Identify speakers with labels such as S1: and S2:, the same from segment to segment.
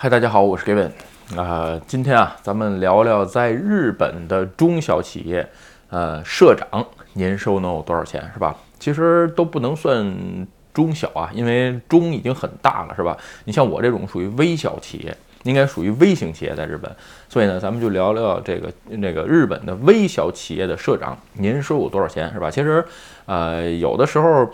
S1: 嗨，大家好，我是 Gavin。啊，今天啊，咱们聊聊在日本的中小企业，呃，社长年收能有多少钱，是吧？其实都不能算中小啊，因为中已经很大了，是吧？你像我这种属于微小企业，应该属于微型企业，在日本。所以呢，咱们就聊聊这个那个日本的微小企业的社长年收有多少钱，是吧？其实，呃，有的时候。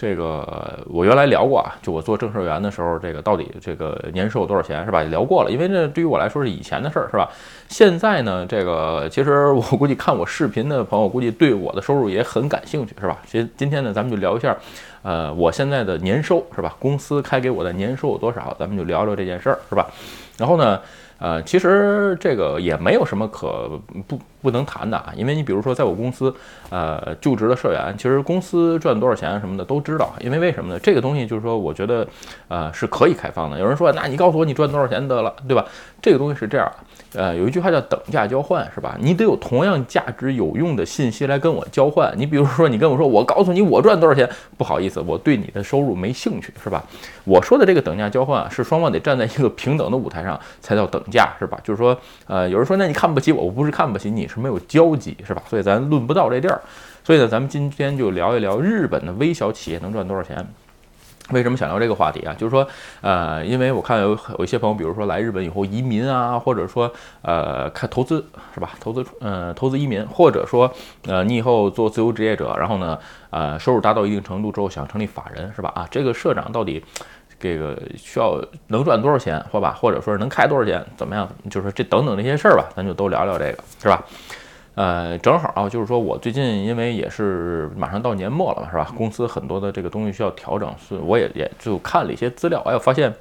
S1: 这个我原来聊过啊，就我做正社员的时候，这个到底这个年收多少钱是吧？聊过了，因为这对于我来说是以前的事儿是吧？现在呢，这个其实我估计看我视频的朋友估计对我的收入也很感兴趣是吧？其实今天呢，咱们就聊一下，呃，我现在的年收是吧？公司开给我的年收有多少？咱们就聊聊这件事儿是吧？然后呢？呃，其实这个也没有什么可不不能谈的啊，因为你比如说在我公司，呃，就职的社员，其实公司赚多少钱什么的都知道，因为为什么呢？这个东西就是说，我觉得，呃，是可以开放的。有人说，那你告诉我你赚多少钱得了，对吧？这个东西是这样。呃，有一句话叫等价交换，是吧？你得有同样价值有用的信息来跟我交换。你比如说，你跟我说，我告诉你我赚多少钱，不好意思，我对你的收入没兴趣，是吧？我说的这个等价交换啊是双方得站在一个平等的舞台上才叫等价，是吧？就是说，呃，有人说，那你看不起我，我不是看不起你，是没有交集，是吧？所以咱论不到这地儿。所以呢，咱们今天就聊一聊日本的微小企业能赚多少钱。为什么想聊这个话题啊？就是说，呃，因为我看有有一些朋友，比如说来日本以后移民啊，或者说，呃，看投资是吧？投资，呃，投资移民，或者说，呃，你以后做自由职业者，然后呢，呃，收入达到一定程度之后想成立法人是吧？啊，这个社长到底这个需要能赚多少钱，或吧，或者说能开多少钱，怎么样？就是这等等这些事儿吧，咱就都聊聊这个是吧？呃，正好啊，就是说我最近因为也是马上到年末了嘛，是吧？公司很多的这个东西需要调整，所以我也也就看了一些资料，哎，我发现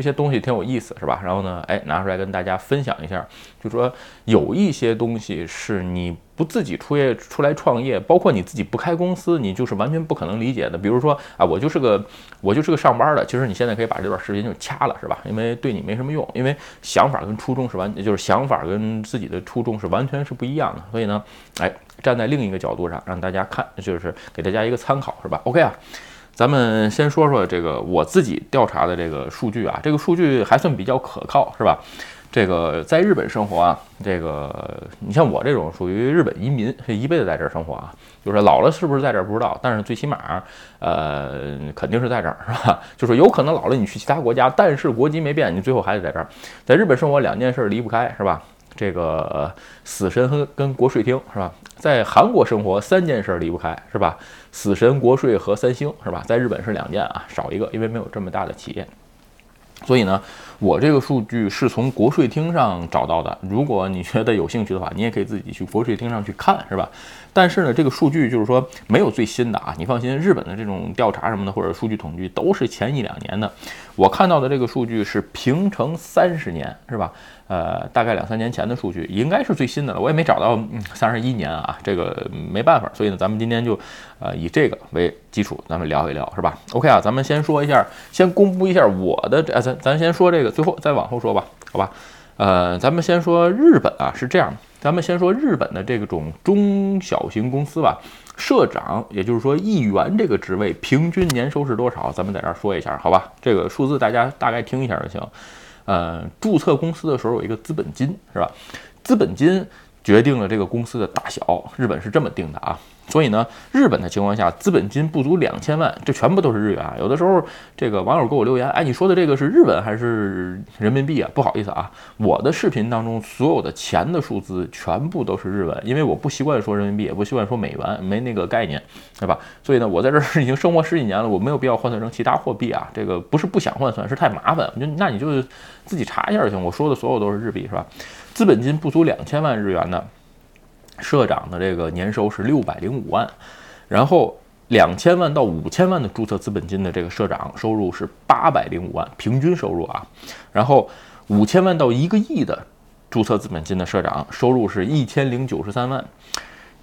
S1: 这些东西挺有意思，是吧？然后呢，哎，拿出来跟大家分享一下，就说有一些东西是你。不自己出业出来创业，包括你自己不开公司，你就是完全不可能理解的。比如说啊，我就是个我就是个上班的，其实你现在可以把这段视频就掐了，是吧？因为对你没什么用，因为想法跟初衷是完，就是想法跟自己的初衷是完全是不一样的。所以呢，哎，站在另一个角度上让大家看，就是给大家一个参考，是吧？OK 啊，咱们先说说这个我自己调查的这个数据啊，这个数据还算比较可靠，是吧？这个在日本生活啊，这个你像我这种属于日本移民，一辈子在这儿生活啊，就是老了是不是在这儿不知道，但是最起码，呃，肯定是在这儿，是吧？就是有可能老了你去其他国家，但是国籍没变，你最后还得在这儿。在日本生活两件事离不开，是吧？这个死神和跟国税厅，是吧？在韩国生活三件事离不开，是吧？死神、国税和三星，是吧？在日本是两件啊，少一个，因为没有这么大的企业。所以呢，我这个数据是从国税厅上找到的。如果你觉得有兴趣的话，你也可以自己去国税厅上去看，是吧？但是呢，这个数据就是说没有最新的啊，你放心，日本的这种调查什么的或者数据统计都是前一两年的。我看到的这个数据是平成三十年，是吧？呃，大概两三年前的数据应该是最新的了。我也没找到三十一年啊，这个没办法。所以呢，咱们今天就呃以这个为基础，咱们聊一聊，是吧？OK 啊，咱们先说一下，先公布一下我的这，咱咱先说这个，最后再往后说吧，好吧？呃，咱们先说日本啊，是这样。咱们先说日本的这种中小型公司吧，社长，也就是说议员这个职位，平均年收是多少？咱们在这儿说一下，好吧？这个数字大家大概听一下就行。呃，注册公司的时候有一个资本金，是吧？资本金决定了这个公司的大小，日本是这么定的啊。所以呢，日本的情况下，资本金不足两千万，这全部都是日元啊。有的时候，这个网友给我留言，哎，你说的这个是日本还是人民币啊？不好意思啊，我的视频当中所有的钱的数字全部都是日文，因为我不习惯说人民币，也不习惯说美元，没那个概念，对吧？所以呢，我在这儿已经生活十几年了，我没有必要换算成其他货币啊。这个不是不想换算，是太麻烦。就那你就自己查一下就行。我说的所有都是日币，是吧？资本金不足两千万日元的。社长的这个年收是六百零五万，然后两千万到五千万的注册资本金的这个社长收入是八百零五万，平均收入啊，然后五千万到一个亿的注册资本金的社长收入是一千零九十三万，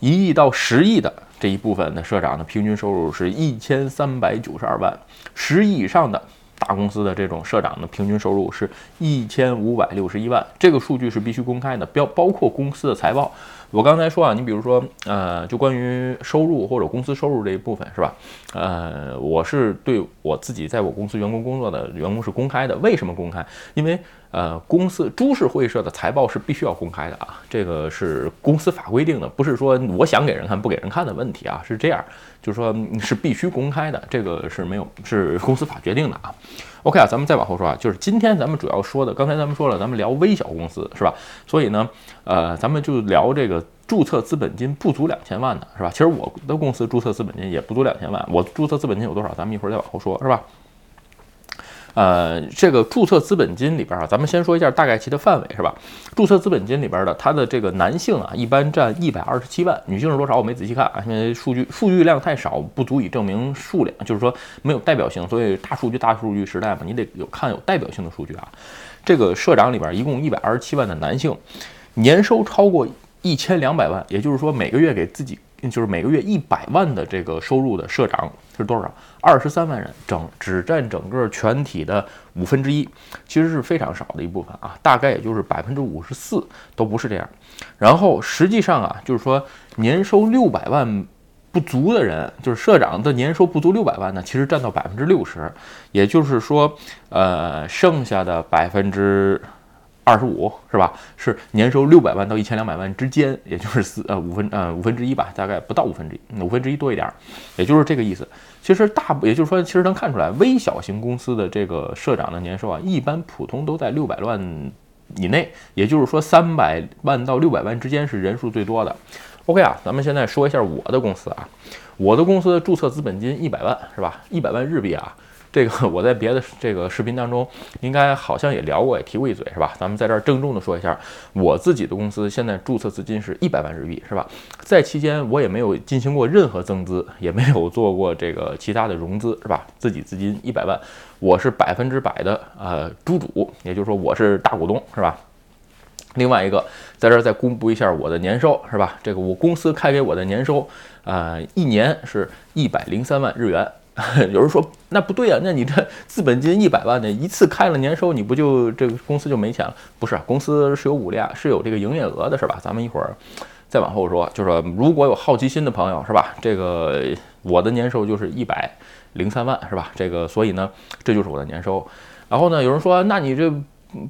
S1: 一亿到十亿的这一部分的社长的平均收入是一千三百九十二万，十亿以上的大公司的这种社长的平均收入是一千五百六十一万，这个数据是必须公开的，标包括公司的财报。我刚才说啊，你比如说，呃，就关于收入或者公司收入这一部分是吧？呃，我是对我自己在我公司员工工作的员工是公开的。为什么公开？因为呃，公司株式会社的财报是必须要公开的啊，这个是公司法规定的，不是说我想给人看不给人看的问题啊，是这样，就是说是必须公开的，这个是没有是公司法决定的啊。OK 啊，咱们再往后说啊，就是今天咱们主要说的，刚才咱们说了，咱们聊微小公司是吧？所以呢，呃，咱们就聊这个注册资本金不足两千万的是吧？其实我的公司注册资本金也不足两千万，我注册资本金有多少？咱们一会儿再往后说，是吧？呃，这个注册资本金里边啊，咱们先说一下大概其的范围，是吧？注册资本金里边的它的这个男性啊，一般占一百二十七万，女性是多少？我没仔细看啊，因为数据数据量太少，不足以证明数量，就是说没有代表性。所以大数据大数据时代嘛，你得有看有代表性的数据啊。这个社长里边一共一百二十七万的男性，年收超过一千两百万，也就是说每个月给自己。就是每个月一百万的这个收入的社长是多少？二十三万人，整只占整个全体的五分之一，其实是非常少的一部分啊，大概也就是百分之五十四都不是这样。然后实际上啊，就是说年收六百万不足的人，就是社长的年收不足六百万呢，其实占到百分之六十，也就是说，呃，剩下的百分之。二十五是吧？是年收六百万到一千两百万之间，也就是四呃五分呃五分之一吧，大概不到五分之一，五分之一多一点，也就是这个意思。其实大，也就是说，其实能看出来，微小型公司的这个社长的年收啊，一般普通都在六百万以内，也就是说三百万到六百万之间是人数最多的。OK 啊，咱们现在说一下我的公司啊，我的公司注册资本金一百万是吧？一百万日币啊。这个我在别的这个视频当中，应该好像也聊过，也提过一嘴，是吧？咱们在这儿郑重的说一下，我自己的公司现在注册资金是一百万日币，是吧？在期间我也没有进行过任何增资，也没有做过这个其他的融资，是吧？自己资金一百万，我是百分之百的呃猪主，也就是说我是大股东，是吧？另外一个，在这儿再公布一下我的年收，是吧？这个我公司开给我的年收，呃，一年是一百零三万日元。有人说那不对啊，那你这 资本金一百万的，一次开了年收，你不就这个公司就没钱了？不是，公司是有五辆，是有这个营业额的，是吧？咱们一会儿再往后说，就是说如果有好奇心的朋友，是吧？这个我的年收就是一百零三万，是吧？这个所以呢，这就是我的年收。然后呢，有人说那你这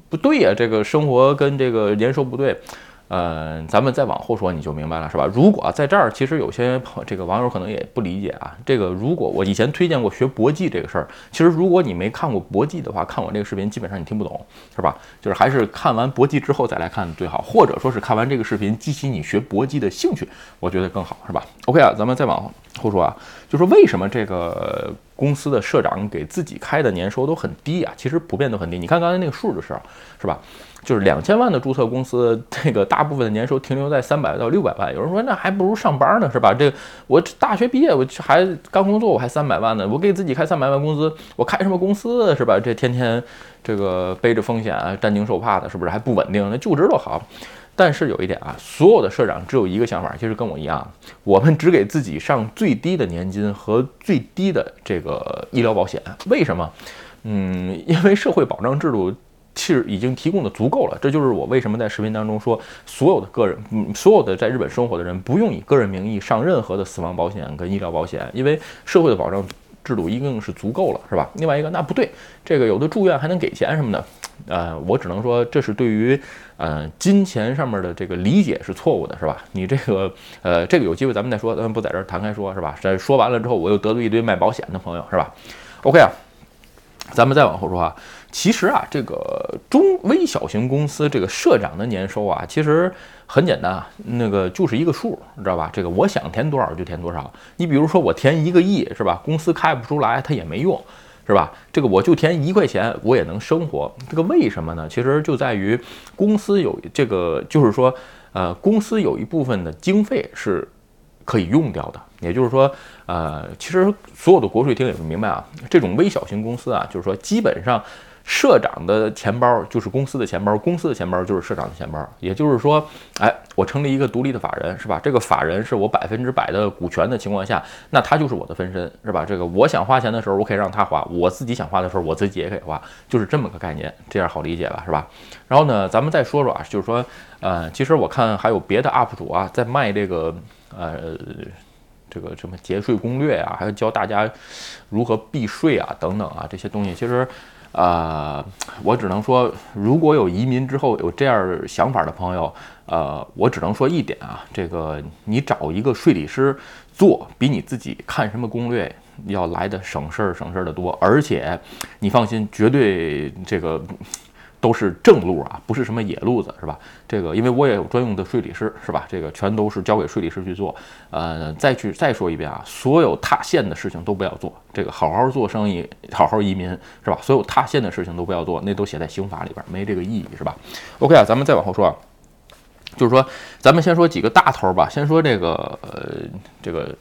S1: 不对呀，这个生活跟这个年收不对。嗯，咱们再往后说，你就明白了，是吧？如果在这儿，其实有些朋这个网友可能也不理解啊。这个如果我以前推荐过学搏击这个事儿，其实如果你没看过搏击的话，看我这个视频基本上你听不懂，是吧？就是还是看完搏击之后再来看最好，或者说是看完这个视频激起你学搏击的兴趣，我觉得更好，是吧？OK 啊，咱们再往后说啊，就说为什么这个公司的社长给自己开的年收都很低啊？其实普遍都很低，你看刚才那个数的时候，是吧？就是两千万的注册公司，这个大部分的年收停留在三百到六百万。有人说那还不如上班呢，是吧？这我大学毕业，我还刚工作，我还三百万呢。我给自己开三百万工资，我开什么公司是吧？这天天这个背着风险啊，担惊受怕的，是不是还不稳定？那就职多好。但是有一点啊，所有的社长只有一个想法，其实跟我一样，我们只给自己上最低的年金和最低的这个医疗保险。为什么？嗯，因为社会保障制度。其实已经提供的足够了，这就是我为什么在视频当中说，所有的个人，所有的在日本生活的人不用以个人名义上任何的死亡保险跟医疗保险，因为社会的保障制度一定是足够了，是吧？另外一个，那不对，这个有的住院还能给钱什么的，呃，我只能说这是对于，呃，金钱上面的这个理解是错误的，是吧？你这个，呃，这个有机会咱们再说，咱们不在这儿谈开说，是吧？这说完了之后，我又得罪一堆卖保险的朋友，是吧？OK 啊，咱们再往后说啊。其实啊，这个中微小型公司这个社长的年收啊，其实很简单啊，那个就是一个数，你知道吧？这个我想填多少就填多少。你比如说我填一个亿，是吧？公司开不出来，它也没用，是吧？这个我就填一块钱，我也能生活。这个为什么呢？其实就在于公司有这个，就是说，呃，公司有一部分的经费是可以用掉的。也就是说，呃，其实所有的国税厅也是明白啊，这种微小型公司啊，就是说基本上。社长的钱包就是公司的钱包，公司的钱包就是社长的钱包。也就是说，哎，我成立一个独立的法人，是吧？这个法人是我百分之百的股权的情况下，那他就是我的分身，是吧？这个我想花钱的时候，我可以让他花；我自己想花的时候，我自己也可以花，就是这么个概念，这样好理解吧，是吧？然后呢，咱们再说说啊，就是说，呃，其实我看还有别的 UP 主啊，在卖这个，呃。这个什么节税攻略啊，还有教大家如何避税啊，等等啊，这些东西，其实，呃，我只能说，如果有移民之后有这样想法的朋友，呃，我只能说一点啊，这个你找一个税理师做，比你自己看什么攻略要来的省事儿省事儿的多，而且你放心，绝对这个。都是正路啊，不是什么野路子，是吧？这个，因为我也有专用的税理师，是吧？这个全都是交给税理师去做。呃，再去再说一遍啊，所有踏线的事情都不要做。这个好好做生意，好好移民，是吧？所有踏线的事情都不要做，那都写在刑法里边，没这个意义，是吧？OK 啊，咱们再往后说啊，就是说，咱们先说几个大头吧。先说这个，呃，这个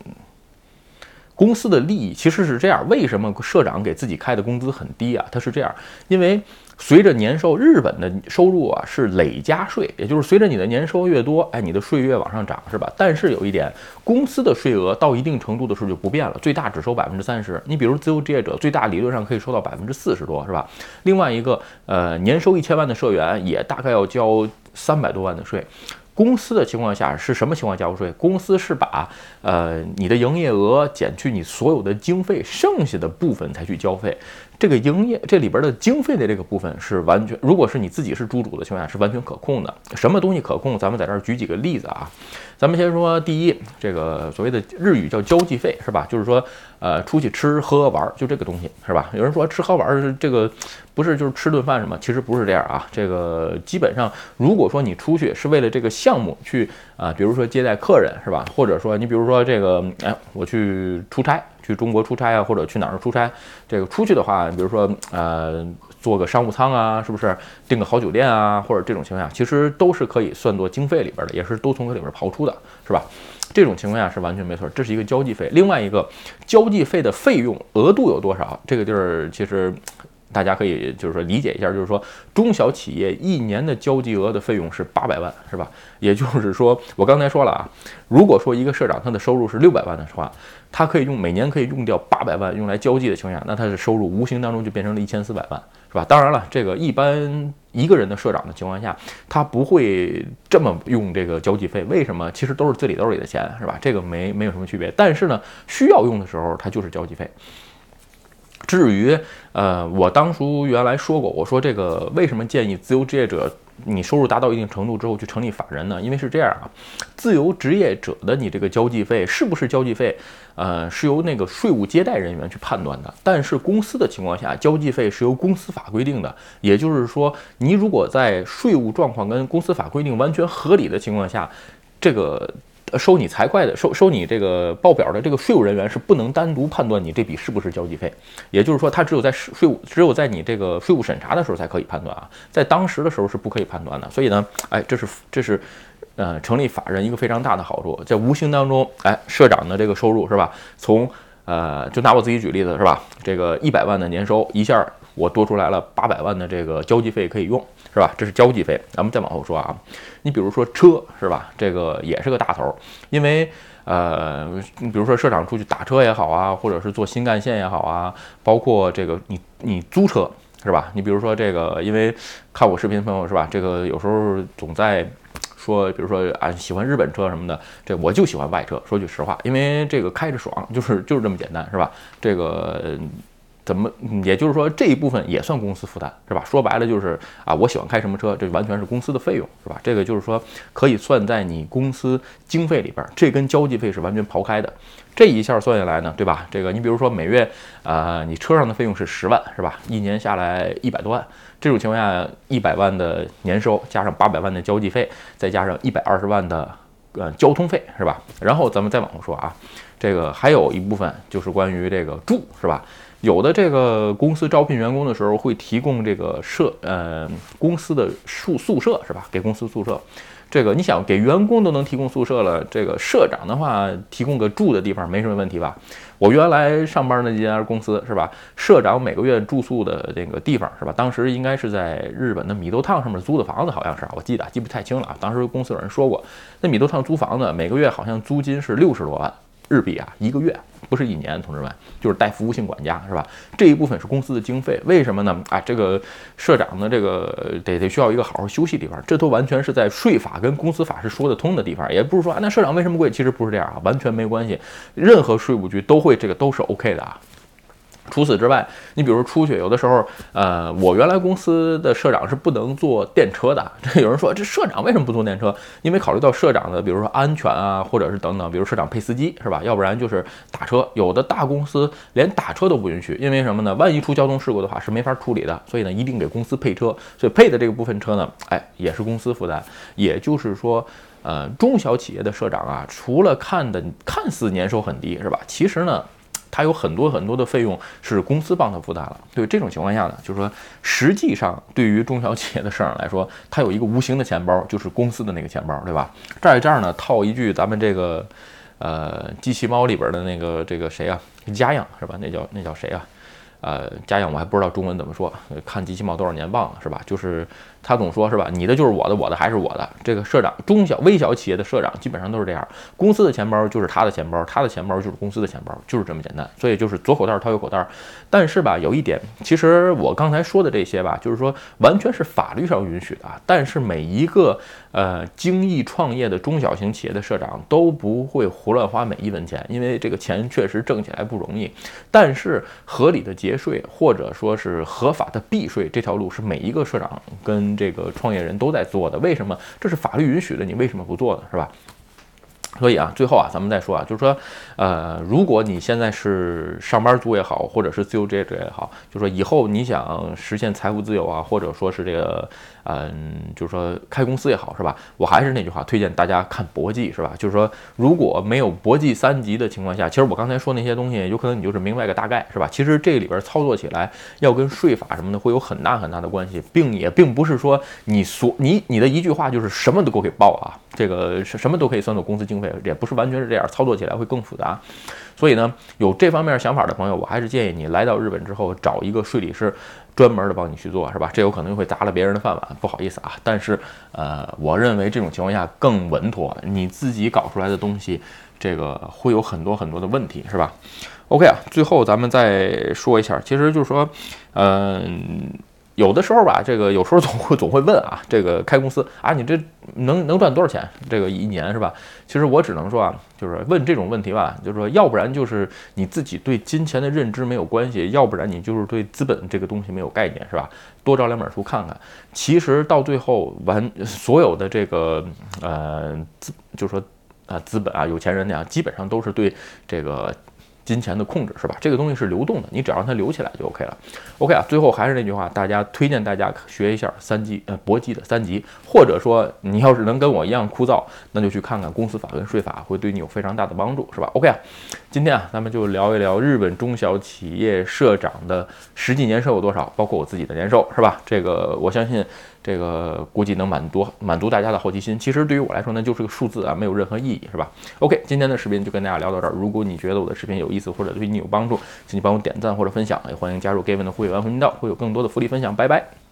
S1: 公司的利益其实是这样。为什么社长给自己开的工资很低啊？他是这样，因为。随着年收，日本的收入啊是累加税，也就是随着你的年收越多，哎，你的税越往上涨，是吧？但是有一点，公司的税额到一定程度的时候就不变了，最大只收百分之三十。你比如自由职业者，最大理论上可以收到百分之四十多，是吧？另外一个，呃，年收一千万的社员也大概要交三百多万的税。公司的情况下是什么情况交税？公司是把呃你的营业额减去你所有的经费，剩下的部分才去交费。这个营业这里边的经费的这个部分是完全，如果是你自己是猪主的情况下是完全可控的。什么东西可控？咱们在这儿举几个例子啊。咱们先说第一，这个所谓的日语叫交际费是吧？就是说，呃，出去吃喝玩就这个东西是吧？有人说吃喝玩是这个不是就是吃顿饭什么？其实不是这样啊。这个基本上，如果说你出去是为了这个项目去啊，比如说接待客人是吧？或者说你比如说这个，哎，我去出差。去中国出差啊，或者去哪儿出差？这个出去的话，比如说呃，坐个商务舱啊，是不是订个好酒店啊，或者这种情况下，其实都是可以算作经费里边的，也是都从这里边刨出的，是吧？这种情况下是完全没错，这是一个交际费。另外一个交际费的费用额度有多少？这个地儿其实。大家可以就是说理解一下，就是说中小企业一年的交际额的费用是八百万，是吧？也就是说，我刚才说了啊，如果说一个社长他的收入是六百万的话，他可以用每年可以用掉八百万用来交际的情况下，那他的收入无形当中就变成了一千四百万，是吧？当然了，这个一般一个人的社长的情况下，他不会这么用这个交际费，为什么？其实都是自己兜里的钱，是吧？这个没没有什么区别，但是呢，需要用的时候，他就是交际费。至于，呃，我当初原来说过，我说这个为什么建议自由职业者，你收入达到一定程度之后去成立法人呢？因为是这样啊，自由职业者的你这个交际费是不是交际费，呃，是由那个税务接待人员去判断的。但是公司的情况下，交际费是由公司法规定的，也就是说，你如果在税务状况跟公司法规定完全合理的情况下，这个。收你财会的收收你这个报表的这个税务人员是不能单独判断你这笔是不是交际费，也就是说，他只有在税务只有在你这个税务审查的时候才可以判断啊，在当时的时候是不可以判断的。所以呢，哎，这是这是呃成立法人一个非常大的好处，在无形当中，哎，社长的这个收入是吧？从呃，就拿我自己举例子是吧？这个一百万的年收一下。我多出来了八百万的这个交际费可以用，是吧？这是交际费。咱们再往后说啊，你比如说车，是吧？这个也是个大头，因为呃，你比如说社长出去打车也好啊，或者是坐新干线也好啊，包括这个你你租车，是吧？你比如说这个，因为看我视频朋友是吧？这个有时候总在说，比如说啊，喜欢日本车什么的，这我就喜欢外车。说句实话，因为这个开着爽，就是就是这么简单，是吧？这个。怎么？也就是说，这一部分也算公司负担，是吧？说白了就是啊，我喜欢开什么车，这完全是公司的费用，是吧？这个就是说可以算在你公司经费里边，这跟交际费是完全刨开的。这一下算下来呢，对吧？这个你比如说每月啊，你车上的费用是十万，是吧？一年下来一百多万，这种情况下，一百万的年收加上八百万的交际费，再加上一百二十万的呃交通费，是吧？然后咱们再往后说啊，这个还有一部分就是关于这个住，是吧？有的这个公司招聘员工的时候会提供这个社呃公司的宿宿舍是吧？给公司宿舍。这个你想给员工都能提供宿舍了，这个社长的话提供个住的地方没什么问题吧？我原来上班那家公司是吧？社长每个月住宿的这个地方是吧？当时应该是在日本的米豆烫上面租的房子，好像是，我记得记不太清了啊。当时公司有人说过，那米豆烫租房子每个月好像租金是六十多万。日币啊，一个月不是一年，同志们，就是带服务性管家，是吧？这一部分是公司的经费，为什么呢？啊，这个社长呢，这个得得需要一个好好休息地方，这都完全是在税法跟公司法是说得通的地方，也不是说啊，那社长为什么贵？其实不是这样啊，完全没关系，任何税务局都会这个都是 OK 的啊。除此之外，你比如出去，有的时候，呃，我原来公司的社长是不能坐电车的。这有人说，这社长为什么不坐电车？因为考虑到社长的，比如说安全啊，或者是等等，比如社长配司机是吧？要不然就是打车。有的大公司连打车都不允许，因为什么呢？万一出交通事故的话是没法处理的。所以呢，一定给公司配车。所以配的这个部分车呢，哎，也是公司负担。也就是说，呃，中小企业的社长啊，除了看的看似年收很低是吧？其实呢。他有很多很多的费用是公司帮他负担了，对这种情况下呢，就是说，实际上对于中小企业的市场来说，他有一个无形的钱包，就是公司的那个钱包，对吧？在这儿呢，套一句咱们这个，呃，机器猫里边的那个这个谁啊，家养是吧？那叫那叫谁啊？呃，家养我还不知道中文怎么说，看机器猫多少年忘了是吧？就是。他总说是吧，你的就是我的，我的还是我的。这个社长，中小微小企业的社长基本上都是这样，公司的钱包就是他的钱包，他的钱包就是公司的钱包，就是这么简单。所以就是左口袋掏右口袋。但是吧，有一点，其实我刚才说的这些吧，就是说完全是法律上允许的。但是每一个呃精益创业的中小型企业的社长都不会胡乱花每一分钱，因为这个钱确实挣起来不容易。但是合理的节税或者说是合法的避税这条路是每一个社长跟这个创业人都在做的，为什么？这是法律允许的，你为什么不做呢？是吧？所以啊，最后啊，咱们再说啊，就是说，呃，如果你现在是上班族也好，或者是自由职业者也好，就说以后你想实现财富自由啊，或者说是这个。嗯，就是说开公司也好，是吧？我还是那句话，推荐大家看博记，是吧？就是说，如果没有博记三级的情况下，其实我刚才说那些东西，有可能你就是明白个大概，是吧？其实这里边操作起来要跟税法什么的会有很大很大的关系，并也并不是说你所你你的一句话就是什么都给我给报啊，这个什什么都可以算作公司经费，也不是完全是这样，操作起来会更复杂。所以呢，有这方面想法的朋友，我还是建议你来到日本之后找一个税理师。专门的帮你去做是吧？这有可能会砸了别人的饭碗，不好意思啊。但是，呃，我认为这种情况下更稳妥。你自己搞出来的东西，这个会有很多很多的问题，是吧？OK 啊，最后咱们再说一下，其实就是说，嗯。有的时候吧，这个有时候总会总会问啊，这个开公司啊，你这能能赚多少钱？这个一年是吧？其实我只能说啊，就是问这种问题吧，就是说，要不然就是你自己对金钱的认知没有关系，要不然你就是对资本这个东西没有概念，是吧？多找两本书看看。其实到最后完，所有的这个呃资，就说啊资本啊有钱人那样，基本上都是对这个。金钱的控制是吧？这个东西是流动的，你只要让它流起来就 OK 了。OK 啊，最后还是那句话，大家推荐大家学一下三级呃博基的三级，或者说你要是能跟我一样枯燥，那就去看看公司法跟税法，会对你有非常大的帮助，是吧？OK 啊，今天啊，咱们就聊一聊日本中小企业社长的实际年收有多少，包括我自己的年收，是吧？这个我相信。这个估计能满足满足大家的好奇心。其实对于我来说呢，就是个数字啊，没有任何意义，是吧？OK，今天的视频就跟大家聊到这儿。如果你觉得我的视频有意思或者对你有帮助，请你帮我点赞或者分享，也欢迎加入 Gavin 的会员频道，会有更多的福利分享。拜拜。